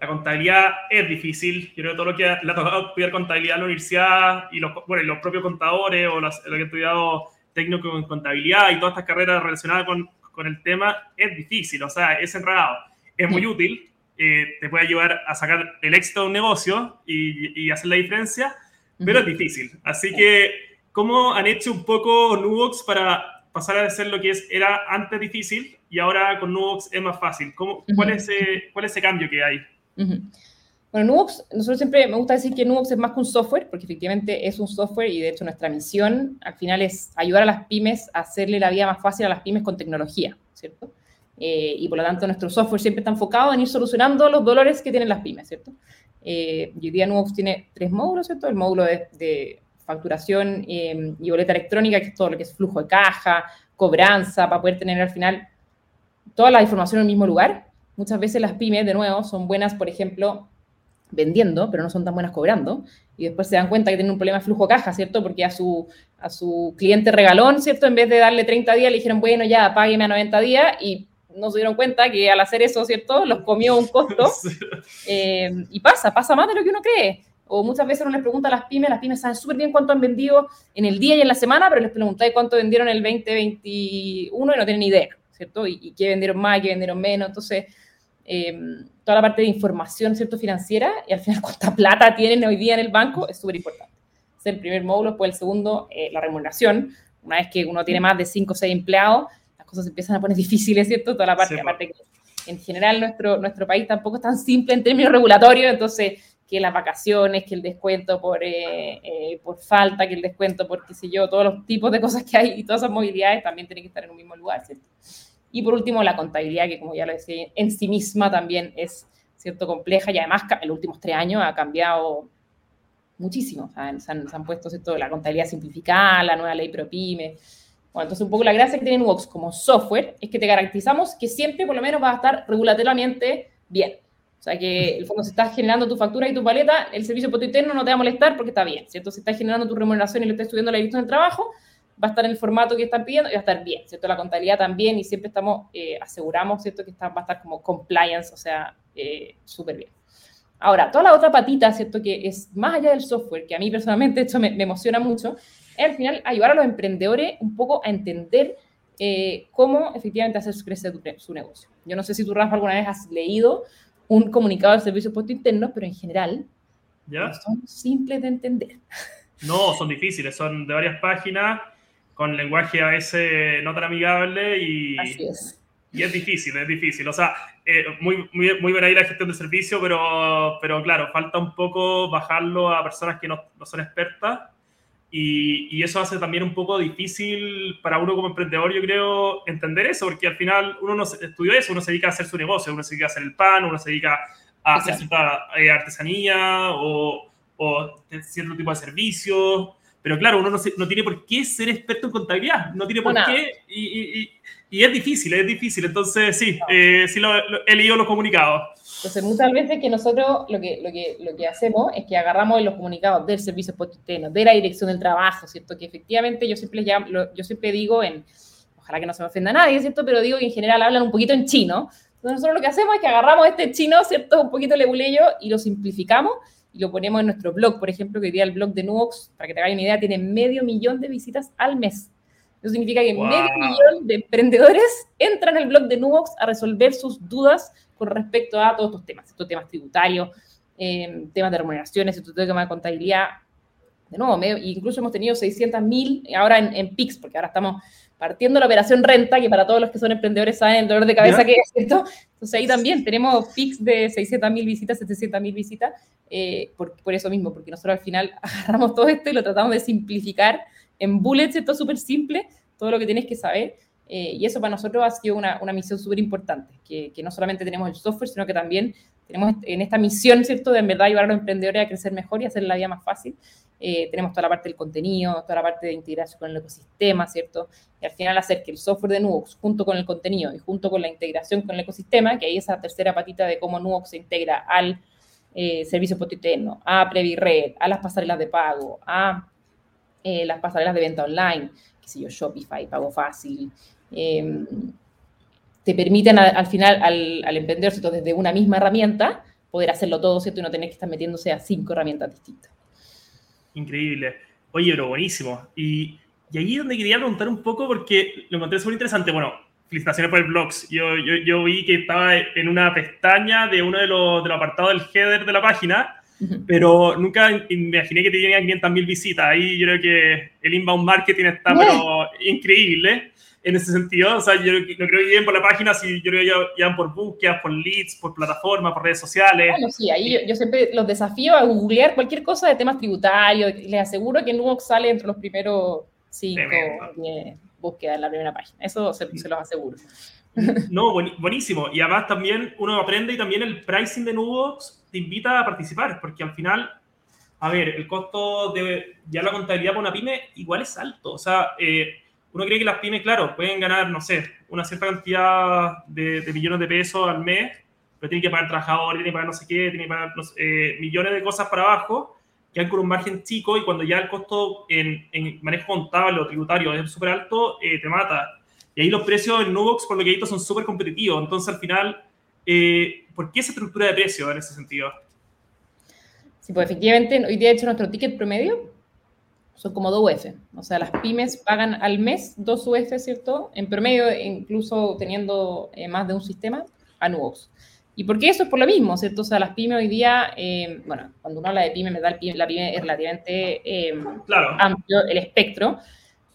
La contabilidad es difícil. Yo creo que todo lo que le ha tocado estudiar contabilidad en la universidad y los, bueno, los propios contadores o los, que han estudiado técnico en contabilidad y todas estas carreras relacionadas con, con el tema es difícil, o sea, es enredado. Es muy útil, eh, te puede ayudar a sacar el éxito de un negocio y, hacer la diferencia, pero es difícil. Así que, ¿cómo han hecho un poco Nubox para pasar a ser lo que es, era antes difícil y ahora con Nubox es más fácil? ¿Cómo, cuál, es ese, ¿Cuál es ese cambio que hay? Bueno, Nubox, nosotros siempre me gusta decir que Nubox es más que un software, porque efectivamente es un software y de hecho nuestra misión al final es ayudar a las pymes a hacerle la vida más fácil a las pymes con tecnología, ¿cierto? Eh, y por lo tanto nuestro software siempre está enfocado en ir solucionando los dolores que tienen las pymes, ¿cierto? Eh, hoy día tiene tres módulos, ¿cierto? El módulo de, facturación em, y boleta electrónica, que es todo lo que es flujo de caja, cobranza, para poder tener al final toda la información en el mismo lugar. Muchas veces las pymes, de nuevo, son buenas, por ejemplo, vendiendo, pero no son tan buenas cobrando, y después se dan cuenta que tienen un problema de flujo caja, ¿cierto? Porque a su, a su cliente regalón, ¿cierto? En vez de darle 30 días, le dijeron, bueno, ya, págueme a 90 días, y no se dieron cuenta que al hacer eso, ¿cierto? Los comió un costo, [LAUGHS] eh, y pasa, pasa más de lo que uno cree. O muchas veces uno les pregunta a las pymes, las pymes saben súper bien cuánto han vendido en el día y en la semana, pero les preguntáis cuánto vendieron en el 2021 y no tienen ni idea, ¿cierto? Y, y qué vendieron más, qué vendieron menos. Entonces, eh, toda la parte de información ¿cierto? financiera y al final [LAUGHS] cuánta plata tienen hoy día en el banco es súper importante. Es el primer módulo, después el segundo, eh, la remuneración. Una vez que uno tiene más de 5 o 6 empleados, cosas empiezan a poner difíciles, ¿cierto? Toda la parte, aparte que en general nuestro, nuestro país tampoco es tan simple en términos regulatorios, entonces que las vacaciones, que el descuento por, eh, eh, por falta, que el descuento por, qué sé yo, todos los tipos de cosas que hay y todas esas movilidades también tienen que estar en un mismo lugar, ¿cierto? Y por último, la contabilidad, que como ya lo decía, en sí misma también es cierto compleja y además en los últimos tres años ha cambiado muchísimo. se, han, puesto ¿cierto? la contabilidad simplificada, la nueva ley ProPyme. Bueno, entonces un poco la gracia que tiene Nubox como software es que te garantizamos que siempre por lo menos va a estar regulatoriamente bien. O sea que el fondo se está generando tu factura y tu paleta, el servicio por interno no te va a molestar porque está bien, ¿cierto? Se está generando tu remuneración y le estás estudiando la dirección del trabajo, va a estar en el formato que están pidiendo y va a estar bien, ¿cierto? La contabilidad también y siempre estamos, eh, aseguramos, ¿cierto? Que está, va a estar como compliance, o sea, eh, súper bien. Ahora, toda la otra patita, ¿cierto? Que es más allá del software, que a mí personalmente [LAUGHS] esto me, emociona mucho, es al final ayudar a los emprendedores un poco a entender eh, cómo efectivamente hacer crecer su negocio. Yo no sé si tú, Rafa, alguna vez has leído un comunicado del servicio de puesto interno, pero en general ¿Ya? son simples de entender. No, son difíciles, son de varias páginas con lenguaje a veces no tan amigable y, y es difícil, es difícil. O sea, eh, muy, muy, muy buena ahí la gestión de servicio, pero, pero claro, falta un poco bajarlo a personas que no, no son expertas y, y, eso hace también un poco difícil para uno como emprendedor, yo creo, entender eso, porque al final uno no estudió eso, uno se dedica a hacer su negocio, uno se dedica a hacer el pan, uno se dedica a hacer cierta eh, artesanía o, o cierto tipo de servicios pero claro, uno no, no, tiene por qué ser experto en contabilidad, no tiene por qué, y, y, y, es difícil, es difícil. Entonces, sí, eh, sí lo, he leído los comunicados. Entonces, muchas veces que nosotros lo que, lo que, lo que hacemos es que agarramos los comunicados del servicio postuteno, de la dirección del trabajo, ¿cierto? Que efectivamente yo siempre, llamo, yo siempre digo en, ojalá que no se me ofenda a nadie, ¿cierto? Pero digo que en general hablan un poquito en chino. Entonces, nosotros lo que hacemos es que agarramos este chino, ¿cierto? Un poquito leguleyo y lo simplificamos y lo ponemos en nuestro blog, por ejemplo, que hoy día el blog de Nuox, para que te hagas una idea, tiene medio millón de visitas al mes. Eso significa que medio millón de emprendedores entran al blog de Nuox a resolver sus dudas con respecto a todos estos temas, estos temas tributarios, eh, temas de remuneraciones, estos temas de contabilidad. De nuevo, incluso hemos tenido 600.000 ahora en, en PIX, porque ahora estamos partiendo la operación renta, que para todos los que son emprendedores saben el dolor de cabeza que es, ¿cierto? Entonces ahí también tenemos pics de 600.000 visitas, 700.000 visitas, eh, por, por, eso mismo, porque nosotros al final [LAUGHS] agarramos todo esto y lo tratamos de simplificar en bullets, esto súper simple, todo lo que tienes que saber. Eh, y eso para nosotros ha sido una, una misión súper importante, que, que, no solamente tenemos el software, sino que también tenemos en esta misión, ¿cierto?, de en verdad ayudar a los emprendedores a crecer mejor y hacer la vida más fácil. Eh, tenemos toda la parte del contenido, toda la parte de integración con el ecosistema, ¿cierto? Y al final hacer que el software de Nubox, junto con el contenido y junto con la integración con el ecosistema, que hay esa tercera patita de cómo Nubox se integra al eh, servicio postiterno, a Previred, a las pasarelas de pago, a eh, las pasarelas de venta online, qué sé yo, Shopify, Pago Fácil, em, te permiten al final al, al emprendedor, ¿cierto? desde una misma herramienta, poder hacerlo todo, ¿cierto? Y no tener que estar metiéndose a cinco herramientas distintas. Increíble. Oye, pero buenísimo. Y, y ahí es donde quería preguntar un poco, porque lo encontré súper interesante. Bueno, felicitaciones por el blogs. Yo, yo, yo, vi que estaba en una pestaña de uno de los, de los apartados del header de la página, pero nunca imaginé que tenía 500.000 visitas. Ahí yo creo que el inbound marketing está pero, increíble en ese sentido. O sea, yo no creo que lleguen por la página, si yo creo que llegan por búsquedas, por leads, por plataformas, por redes sociales. Bueno, sí, ahí yo, siempre los desafío a googlear cualquier cosa de temas tributarios. Les aseguro que Nubox sale entre los primeros cinco búsquedas en la primera página. Eso se, los aseguro. No, buenísimo. Y además también uno aprende y también el pricing de Nubox te invita a participar, porque al final, a ver, el costo de ya la contabilidad para una pyme igual es alto. O sea, eh, uno cree que las pymes, claro, pueden ganar, no sé, una cierta cantidad de, millones de pesos al mes, pero tiene que pagar trabajadores, tiene que pagar no sé qué, tiene que pagar eh, millones de cosas para abajo, quedan con un margen chico y cuando ya el costo en, en manejo contable o tributario es súper alto, eh, te mata. Y ahí los precios en Nubox, por lo que he visto, son súper competitivos. Entonces, al final, eh, ¿por qué esa estructura de precios en ese sentido? Sí, pues efectivamente, hoy día, de hecho, nuestro ticket promedio son como 2 UF. O sea, las pymes pagan al mes 2 UF, ¿cierto? En promedio, incluso teniendo eh, más de un sistema, a Nubox. ¿Y por qué eso? Es por lo mismo, ¿cierto? O sea, las pymes hoy día, eh, bueno, cuando uno habla de pyme, la pyme es relativamente eh, amplio el espectro,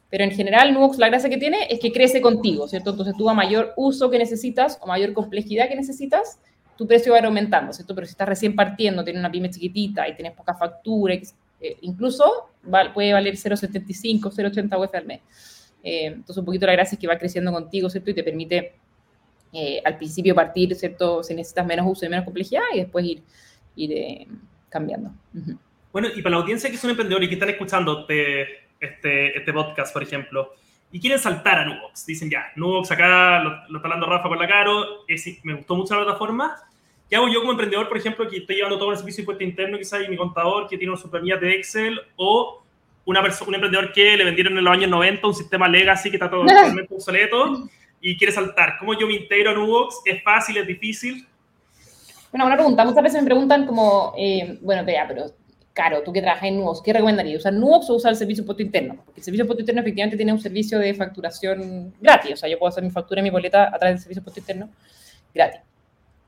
pero en general Nubox la gracia que tiene es que crece contigo, ¿cierto? Entonces tú a mayor uso que necesitas o mayor complejidad que necesitas, tu precio va a ir aumentando, ¿cierto? Pero si estás recién partiendo, tienes una pyme chiquitita y tienes poca factura, eh, incluso puede valer 0,75, 0,80 UF al mes. entonces un poquito la gracia es que va creciendo contigo, ¿cierto? Y te permite eh, al principio partir, ¿cierto? Si necesitas menos uso y menos complejidad y después ir, ir eh, cambiando. Bueno, y para la audiencia que son emprendedores y que están escuchando este, este, este podcast, por ejemplo, y quieren saltar a Nubox, dicen ya, Nubox acá lo, está hablando Rafa con la Caro, me gustó mucho la plataforma. ¿Qué hago yo como emprendedor, por ejemplo, que estoy llevando todo el servicio de impuesto interno, quizás, y mi contador que tiene una supermía de Excel, o una un emprendedor que le vendieron en los años 90 un sistema legacy que está [LAUGHS] totalmente obsoleto y quiere saltar. ¿Cómo yo me integro a Nubox? ¿Es fácil? ¿Es difícil? Bueno, una pregunta. Muchas veces me preguntan como, eh, bueno, vea, pero Caro, tú que trabajas en Nubox, ¿qué recomendarías? ¿Usar Nubox o usar el servicio de interno? Porque el servicio de interno efectivamente tiene un servicio de facturación gratis. O sea, yo puedo hacer mi factura y mi boleta a través del servicio de interno gratis.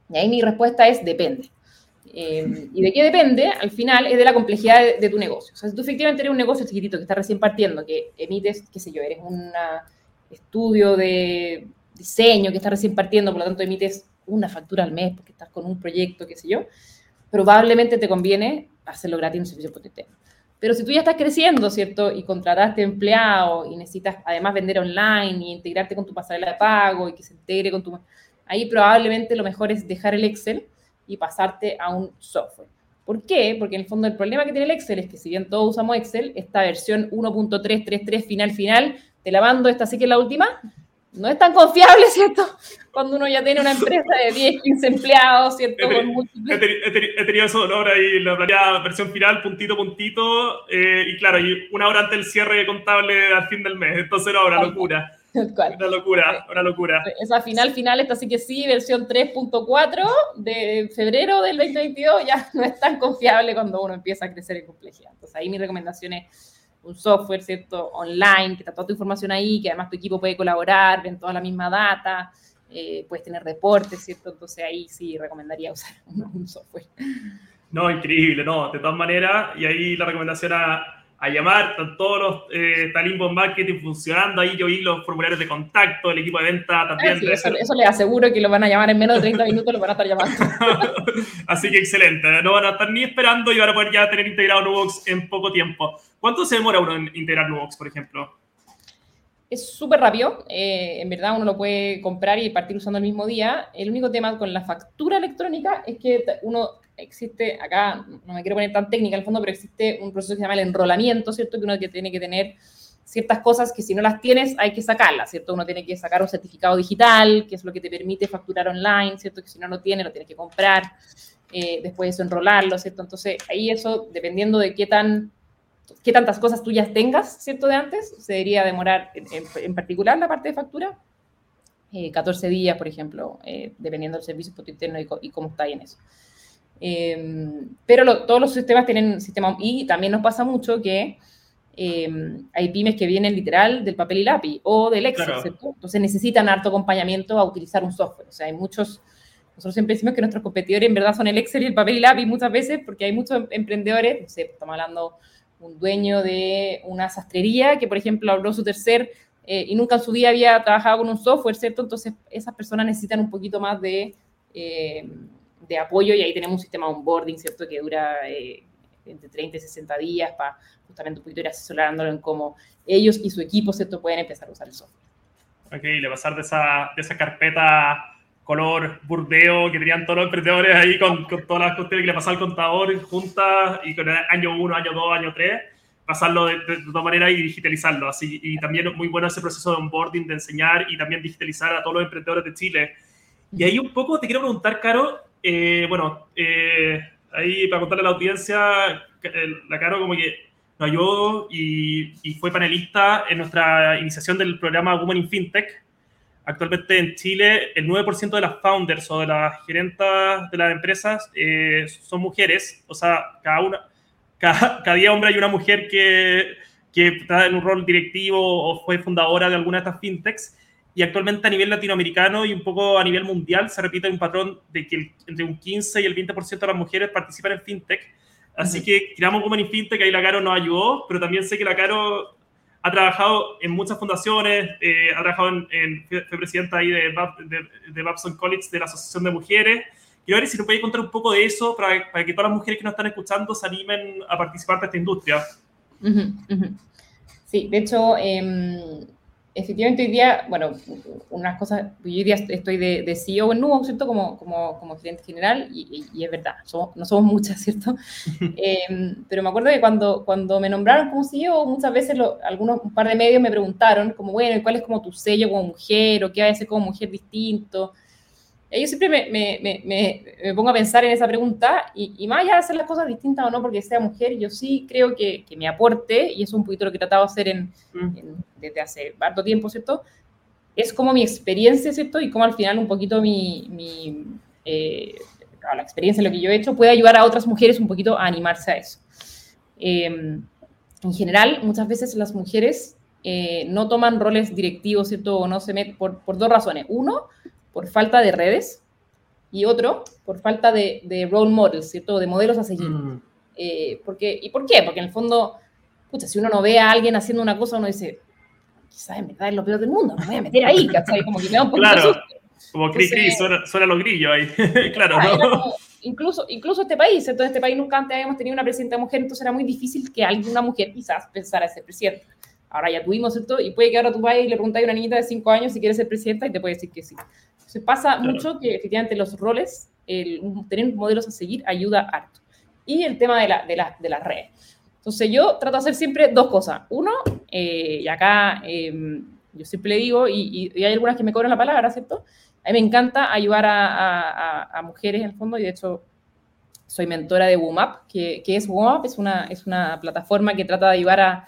Y ahí mi respuesta es depende. Eh, ¿Y de qué depende? Al final es de la complejidad de, tu negocio. O sea, si tú efectivamente eres un negocio chiquitito que está recién partiendo, que emites, qué sé yo, eres una estudio de diseño que está recién partiendo, por lo tanto emites una factura al mes porque estás con un proyecto, qué sé yo, probablemente te conviene hacerlo gratis en un servicio potente. Pero si tú ya estás creciendo, ¿cierto? Y contrataste empleado y necesitas además vender online y integrarte con tu pasarela de pago y que se integre con tu... Ahí probablemente lo mejor es dejar el Excel y pasarte a un software. ¿Por qué? Porque en el fondo el problema que tiene el Excel es que si bien todos usamos Excel, esta versión 1.333 final final te la mando, esta sí que es la última, no es tan confiable, ¿cierto? Cuando uno ya tiene una empresa de 10, 15 empleados, ¿cierto? He, tenido eso dolor ahí, la planeada versión final, puntito, puntito, eh, y claro, y una hora antes del cierre contable al fin del mes, entonces era una locura. Una locura, una locura. Esa final final, esta sí que sí, versión 3.4 de febrero del 2022, ya no es tan confiable cuando uno empieza a crecer en complejidad. Entonces ahí mi recomendación es un software, ¿cierto? Online, que está toda tu información ahí, que además tu equipo puede colaborar, ven toda la misma data, eh, puedes tener reportes, ¿cierto? Entonces ahí sí recomendaría [LAUGHS] usar un, software. No, increíble, no, de todas maneras, y ahí la recomendación a, a llamar, están todos los eh, Marketing funcionando ahí, yo vi los formularios de contacto, el equipo de venta también. Ah, eso, eso, les aseguro que lo van a llamar en menos de 30 minutos, lo van a estar llamando. [LAUGHS] Así que excelente, no van a estar ni esperando y van a poder ya tener integrado Nubox en poco tiempo. ¿Cuánto se demora uno en integrar Nubox, por ejemplo? Es súper rápido, eh, en verdad uno lo puede comprar y partir usando el mismo día. El único tema con la factura electrónica es que uno existe, acá no me quiero poner tan técnica al fondo, pero existe un proceso que se llama el enrolamiento, ¿cierto? Que uno tiene que tener ciertas cosas que si no las tienes hay que sacarlas, ¿cierto? Uno tiene que sacar un certificado digital, que es lo que te permite facturar online, ¿cierto? Que si no lo tiene, lo tienes que comprar, eh, después de eso enrolarlo, ¿cierto? Entonces ahí eso, dependiendo de qué tan qué tantas cosas tuyas tengas, ¿cierto? De antes, se debería demorar, en, particular la parte de factura, 14 eh, días, por ejemplo, eh, dependiendo del servicio interno y, y, cómo está ahí en eso. Em, pero todos los sistemas tienen sistema y también nos pasa mucho que em, hay pymes que vienen literal del papel y lápiz o del Excel, Entonces necesitan harto acompañamiento a utilizar un software. O sea, hay muchos, nosotros siempre decimos que nuestros competidores en verdad son el Excel y el papel y lápiz muchas veces porque hay muchos emprendedores, no sé, estamos hablando un dueño de una sastrería que, por ejemplo, abrió su tercer eh, y nunca en su vida había trabajado con un software, ¿cierto? Entonces, esas personas necesitan un poquito más de eh, de apoyo y ahí tenemos un sistema de onboarding, ¿cierto? Que dura eh, entre 30 y 60 días para justamente un poquito ir asesorándolo en cómo ellos y su equipo, ¿cierto? Pueden empezar a usar el software. Ok, le pasar de esa, de esa carpeta color burdeo que tenían todos los emprendedores ahí con, con todas las cuestiones que le pasaba al contador juntas y con el año 1, año 2, año 3, pasarlo de, de, todas maneras y digitalizarlo. Así, y también muy bueno ese proceso de onboarding, de enseñar y también digitalizar a todos los emprendedores de Chile. Y ahí un poco te quiero preguntar, Caro, eh, bueno, eh, ahí para contarle a la audiencia, la Caro como que nos ayudó y, y, fue panelista en nuestra iniciación del programa Women in FinTech. Actualmente en Chile el 9% de las founders o de las gerentas de las empresas eh, son mujeres, o sea, cada, una, cada, cada, día hombre hay una mujer que, que está en un rol directivo o fue fundadora de alguna de estas fintechs y actualmente a nivel latinoamericano y un poco a nivel mundial se repite un patrón de que entre un 15 y el 20% de las mujeres participan en fintech. Así que creamos Women in Fintech, ahí la Caro nos ayudó, pero también sé que la Caro ha trabajado en muchas fundaciones, eh, ha trabajado en, fue presidenta ahí de, de, de, Babson College, de la Asociación de Mujeres. Quiero ver si nos puede contar un poco de eso para, para, que todas las mujeres que nos están escuchando se animen a participar de esta industria. Sí, de hecho, eh, efectivamente hoy día, bueno, unas cosas, yo hoy día estoy de, de CEO en Nubo, ¿cierto? Como, como, como gerente general y, y, es verdad, somos, no somos muchas, ¿cierto? [LAUGHS] eh, pero me acuerdo que cuando, cuando me nombraron como CEO, muchas veces lo, algunos, un par de medios me preguntaron como, bueno, ¿y cuál es como tu sello como mujer o qué va a ser como mujer distinto? Yo siempre me, me, me, me, pongo a pensar en esa pregunta y, y, más allá de hacer las cosas distintas o no porque sea mujer, yo sí creo que, que me aporte, y eso es un poquito lo que he tratado de hacer en, mm. en, desde hace harto tiempo, ¿cierto? Es como mi experiencia, ¿cierto? Y como al final un poquito mi, mi eh, la experiencia, lo que yo he hecho, puede ayudar a otras mujeres un poquito a animarse a eso. Eh, en general, muchas veces las mujeres eh, no toman roles directivos, ¿cierto? O no se meten por, por dos razones. Uno, por falta de redes y otro por falta de, de role models, ¿cierto? De modelos a seguir. Mm. Eh, porque, ¿Y por qué? Porque en el fondo, pucha, si uno no ve a alguien haciendo una cosa, uno dice, quizás en verdad es lo peor del mundo, me voy a meter ahí, ¿cachai? Como que me da un poco claro. de susto. Como cri cri, suena, suena, los grillos ahí, [LAUGHS] claro. ¿no? incluso, incluso este país, entonces este país nunca antes habíamos tenido una presidenta mujer, entonces era muy difícil que alguna mujer quizás pensara ser presidenta. Ahora ya tuvimos, ¿cierto? Y puede que ahora tú vayas y le preguntas a una niñita de 5 años si quiere ser presidenta y te puede decir que sí. Se pasa claro. mucho que efectivamente los roles, el, tener modelos a seguir ayuda harto. Y el tema de, la, de, la, de las redes. Entonces yo trato de hacer siempre dos cosas. Uno, eh, y acá eh, yo siempre le digo, y, y, hay algunas que me cobran la palabra, ¿cierto? A mí me encanta ayudar a, a, a mujeres en el fondo y de hecho soy mentora de WOMAP, que, que es WOMAP, es una, es una plataforma que trata de ayudar a,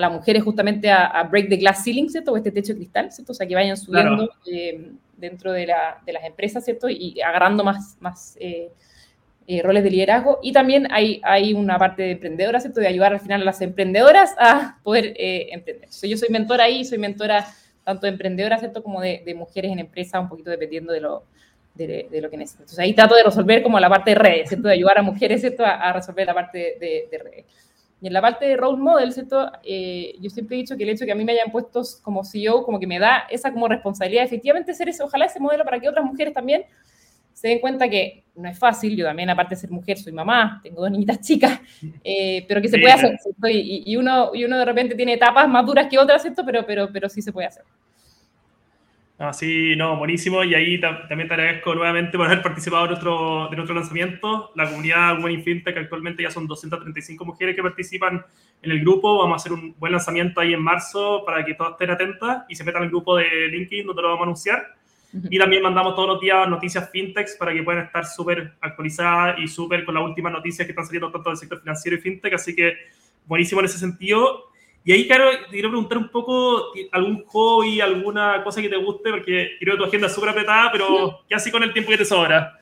a las mujeres justamente a, a, break the glass ceiling, ¿cierto? O este techo de cristal, ¿cierto? O sea, que vayan subiendo claro. eh, dentro de, la, de, las empresas, ¿cierto? Y agarrando más, más eh, eh, roles de liderazgo. Y también hay, hay una parte de emprendedora, ¿cierto? De ayudar al final a las emprendedoras a poder emprender. So, yo soy mentora ahí, soy mentora tanto de emprendedoras, ¿cierto? Como de, de mujeres en empresa, un poquito dependiendo de lo, de, de, lo que necesito. Entonces ahí trato de resolver como la parte de redes, ¿cierto? De ayudar a mujeres, ¿cierto? A, a resolver la parte de, de, redes. Y en la parte de role model, ¿cierto? Eh, yo siempre he dicho que el hecho de que a mí me hayan puesto como CEO, como que me da esa como responsabilidad, efectivamente ser ese, ojalá ese modelo para que otras mujeres también se den cuenta que no es fácil, yo también aparte de ser mujer soy mamá, tengo dos niñitas chicas, eh, pero que se puede hacer, y, y, uno, y uno de repente tiene etapas más duras que otras, ¿cierto? Pero, pero, pero sí se puede hacer. Ah, sí, no, buenísimo. Y ahí también te agradezco nuevamente por haber participado de nuestro, de nuestro lanzamiento. La comunidad Women in FinTech actualmente ya son 235 mujeres que participan en el grupo. Vamos a hacer un buen lanzamiento ahí en marzo para que todas estén atentas y se metan al grupo de LinkedIn donde lo vamos a anunciar. Uh -huh. Y también mandamos todos los días noticias fintechs para que puedan estar súper actualizadas y súper con las últimas noticias que están saliendo tanto del sector financiero y fintech. Así que buenísimo en ese sentido. Y ahí, Caro, te quiero preguntar un poco algún hobby, alguna cosa que te guste, porque creo que tu agenda es súper apretada, pero ¿qué haces con el tiempo que te sobra?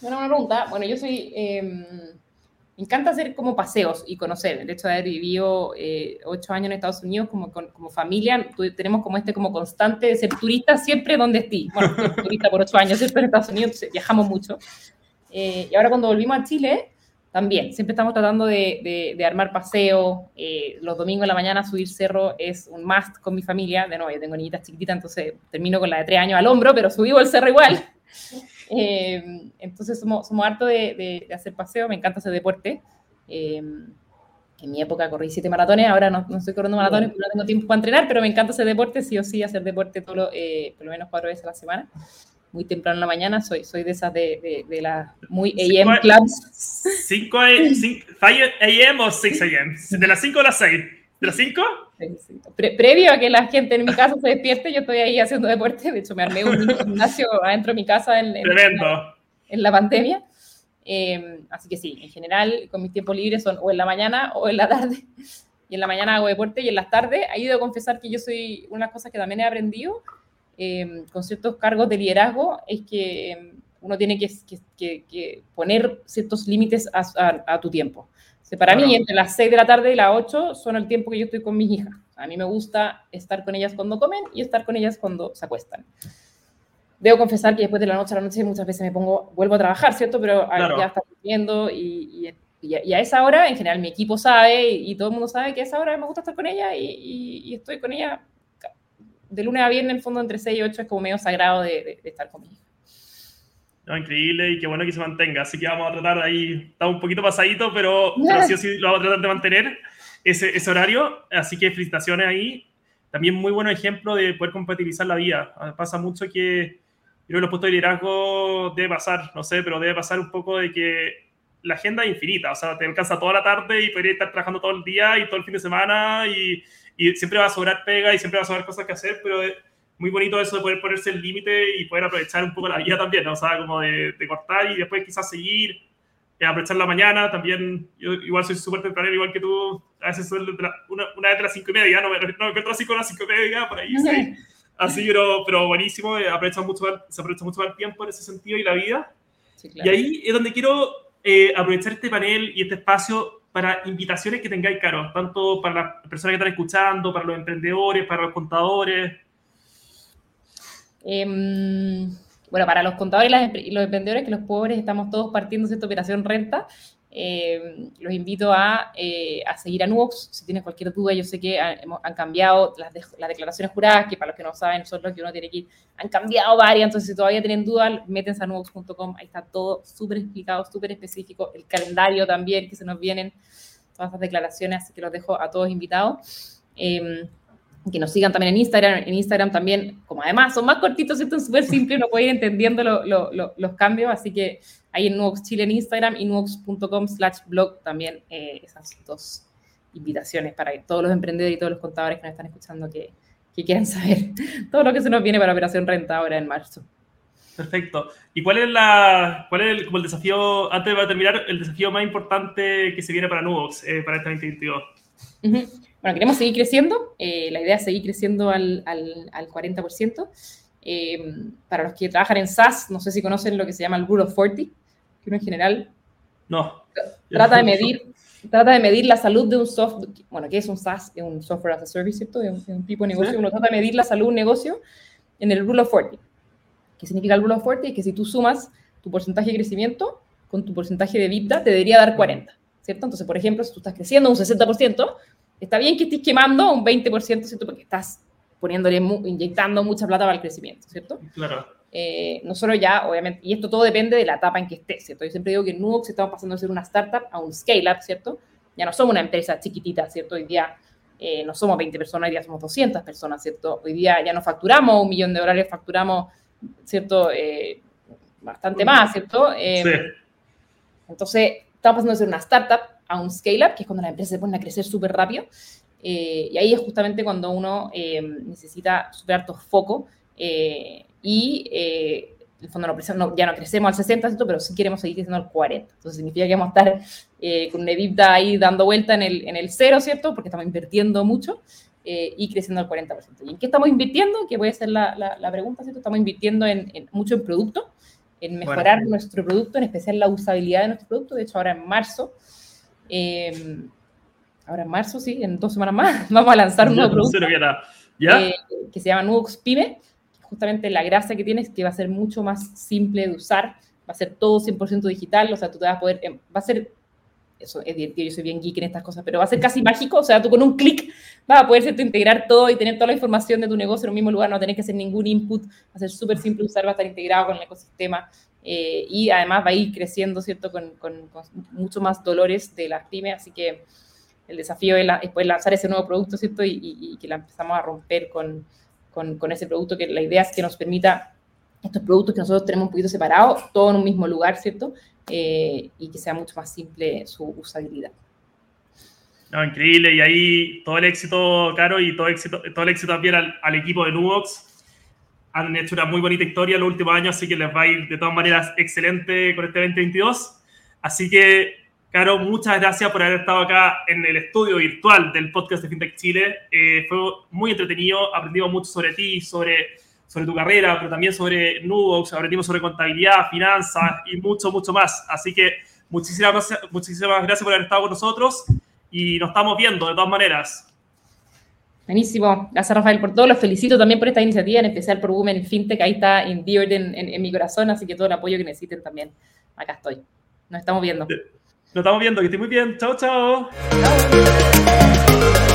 Bueno, una pregunta. Bueno, yo soy... Eh, me encanta hacer como paseos y conocer. El hecho de haber vivido eh, ocho años en Estados Unidos como, con, como familia, tenemos como este como constante de ser turista siempre donde esté. Bueno, [LAUGHS] turista por ocho años, ¿cierto? En Estados Unidos viajamos mucho. Eh, y ahora cuando volvimos a Chile, también, siempre estamos tratando de, de, de armar paseo. Eh, los domingos en la mañana subir cerro es un must con mi familia. De nuevo, yo tengo niñitas chiquititas, entonces termino con la de tres años al hombro, pero subimos el cerro igual. [LAUGHS] Eh, entonces somos, somos harto de, de, hacer paseo, me encanta hacer deporte. Eh, en mi época corrí siete maratones, ahora no, no estoy corriendo maratones, no tengo tiempo para entrenar, pero me encanta hacer deporte, sí o sí, hacer deporte todo eh, por lo menos cuatro veces a la semana muy temprano en la mañana, soy, soy de esas de, de, de las muy AM clubs. 5 AM o 6 AM? ¿De las 5 o las 6? ¿De las 5? Pre previo a que la gente en mi casa se despierte, yo estoy ahí haciendo deporte. De hecho, me armé un gimnasio adentro de mi casa. En, en Tremendo. en la pandemia. Em, así que sí, en general, con mis tiempos libres son o en la mañana o en la tarde. Y en la mañana hago deporte y en las tardes, he ido a confesar que yo soy, una de las cosas que también he aprendido em, con ciertos cargos de liderazgo, es que em, uno tiene que, que, poner ciertos límites a, a, tu tiempo. para mí, entre las 6 de la tarde y las 8 son el tiempo que yo estoy con mis hijas. A mí me gusta estar con ellas cuando comen y estar con ellas cuando se acuestan debo confesar que después de la noche a la noche muchas veces me pongo, vuelvo a trabajar, ¿cierto? Pero ya está durmiendo y, y, a esa hora, en general, mi equipo sabe y, todo el mundo sabe que a esa hora me gusta estar con ella y, estoy con ella de lunes a viernes, en el fondo, entre 6 y 8 es como medio sagrado de, estar con mi hija. No, increíble y qué bueno que se mantenga. Así que vamos a tratar ahí, está un poquito pasadito, pero, [LAUGHS] pero sí o sí lo vamos a tratar de mantener ese, ese horario. Así que felicitaciones ahí. También muy buen ejemplo de poder compatibilizar la vida. Pasa mucho que creo que los puestos de liderazgo debe pasar, no sé, pero debe pasar un poco de que la agenda es infinita, o sea, te alcanza toda la tarde y podrías estar trabajando todo el día y todo el fin de semana y, y, siempre va a sobrar pega y siempre va a sobrar cosas que hacer, pero es muy bonito eso de poder ponerse el límite y poder aprovechar un poco la vida también, ¿no? o sea, como de, de, cortar y después quizás seguir, eh, aprovechar la mañana también, yo igual soy súper temprano, igual que tú, a veces soy una, una, vez de las cinco y media, no me, no me encuentro así con las cinco y media, por ahí, sí. Así, pero, pero buenísimo, eh, aprovecha mucho, se aprovecha mucho el tiempo en ese sentido y la vida. Y ahí es donde quiero eh, aprovechar este panel y este espacio para invitaciones que tengáis, Caro, tanto para las personas que están escuchando, para los emprendedores, para los contadores. Em, bueno, para los contadores y los emprendedores, que los pobres estamos todos partiendo de esta operación renta, eh, los invito a, eh, a, seguir a Nuox. Si tienes cualquier duda, yo sé que han, cambiado las, las, declaraciones juradas, que para los que no saben, son los que uno tiene que ir. Han cambiado varias, entonces si todavía tienen dudas, métense a nuox.com. Ahí está todo súper explicado, súper específico. El calendario también, que se nos vienen todas las declaraciones, así que los dejo a todos invitados. Eh, que nos sigan también en Instagram. En Instagram también, como además son más cortitos, esto es súper simple, uno puede ir entendiendo los cambios, así que ahí en Nuox Chile en Instagram y nuox.com slash blog también eh, esas dos invitaciones para todos los emprendedores y todos los contadores que nos están escuchando que, que quieran saber [LAUGHS] todo lo que se nos viene para Operación Renta ahora en marzo. Perfecto. ¿Y cuál es, la, cuál es el, como el desafío, antes de terminar, el desafío más importante que se viene para Nubox eh, para este 2022? Bueno, queremos seguir creciendo. Eh, la idea es seguir creciendo al, al, al 40%. Eh, para los que trabajan en SaaS, no sé si conocen lo que se llama el Rule of 40, que uno en general no. trata de medir trata de medir la salud de un software, bueno, ¿qué es un SaaS? Es un software as a service, ¿cierto? Es un, tipo de negocio. Uno trata de medir la salud de un negocio en el Rule of 40. ¿Qué significa el Rule of 40? Es que si tú sumas tu porcentaje de crecimiento con tu porcentaje de vida, te debería dar 40, ¿cierto? Entonces, por ejemplo, si tú estás creciendo un 60%, está bien que estés quemando un 20%, ¿cierto? Porque estás poniéndole, inyectando mucha plata para el crecimiento, ¿cierto? Claro. Eh, nosotros ya, obviamente, y esto todo depende de la etapa en que estés, ¿cierto? Yo siempre digo que en Nubox estamos pasando de ser una startup a un scale-up, ¿cierto? Ya no somos una empresa chiquitita, ¿cierto? Hoy día eh, no somos 20 personas, hoy día somos 200 personas, ¿cierto? Hoy día ya no facturamos un millón de dólares, facturamos, ¿cierto? Eh, bastante más, ¿cierto? Eh, sí. Entonces, estamos pasando de ser una startup a un scale-up, que es cuando las empresas se ponen a crecer súper rápido. Eh, y ahí es justamente cuando uno eh, necesita superar tu foco eh, y en el fondo no, ya no crecemos al 60, pero sí queremos seguir creciendo al 40. Entonces significa que vamos a estar con una EBITDA ahí dando vuelta en el, en el cero, ¿cierto? Porque estamos invirtiendo mucho y creciendo al 40%. ¿Y en qué estamos invirtiendo? Que puede ser la, la, pregunta, ¿cierto? Estamos invirtiendo en, mucho en producto, en mejorar nuestro producto, en especial la usabilidad de nuestro producto. De hecho, ahora en marzo ahora en marzo, sí, en dos semanas más, [LAUGHS] vamos a lanzar un nuevo producto ¿Ya? que se llama Nux Pyme. Justamente la gracia que tiene es que va a ser mucho más simple de usar, va a ser todo 100% digital, o sea, tú te vas a poder, em, va a ser, eso es divertido, yo soy bien geek en estas cosas, pero va a ser casi mágico, o sea, tú con un clic vas a poder integrar todo y tener toda la información de tu negocio en un mismo lugar, no tener que hacer ningún input, va a ser súper simple de usar, va a estar integrado con el ecosistema. Eh, y además va a ir creciendo, ¿cierto?, con, con, con mucho más dolores de las pymes, así que el desafío es, poder lanzar ese nuevo producto, ¿cierto? Y, que la empezamos a romper con, con, ese producto, que la idea es que nos permita estos productos que nosotros tenemos un poquito separados, todo en un mismo lugar, ¿cierto? Eh, y que sea mucho más simple su usabilidad. No, increíble, y ahí todo el éxito, Caro, y todo, éxito, todo el éxito también al, al equipo de Nubox. Han hecho una muy bonita historia en los últimos años, así que les va a ir de todas maneras excelente con este 2022. Así que, Caro, muchas gracias por haber estado acá en el estudio virtual del podcast de FinTech Chile. Eh, fue muy entretenido, aprendimos mucho sobre ti, sobre, sobre tu carrera, pero también sobre Nubox, aprendimos sobre contabilidad, finanzas y mucho, mucho más. Así que muchísimas, muchísimas gracias por haber estado con nosotros y nos estamos viendo de todas maneras. Buenísimo. Gracias, Rafael, por todo. Los felicito también por esta iniciativa, en especial por Women FinTech. Ahí está Endeared en, en, mi corazón, así que todo el apoyo que necesiten también. Acá estoy. Nos estamos viendo. Nos estamos viendo. Que esté muy bien. Chao, chao. Chao.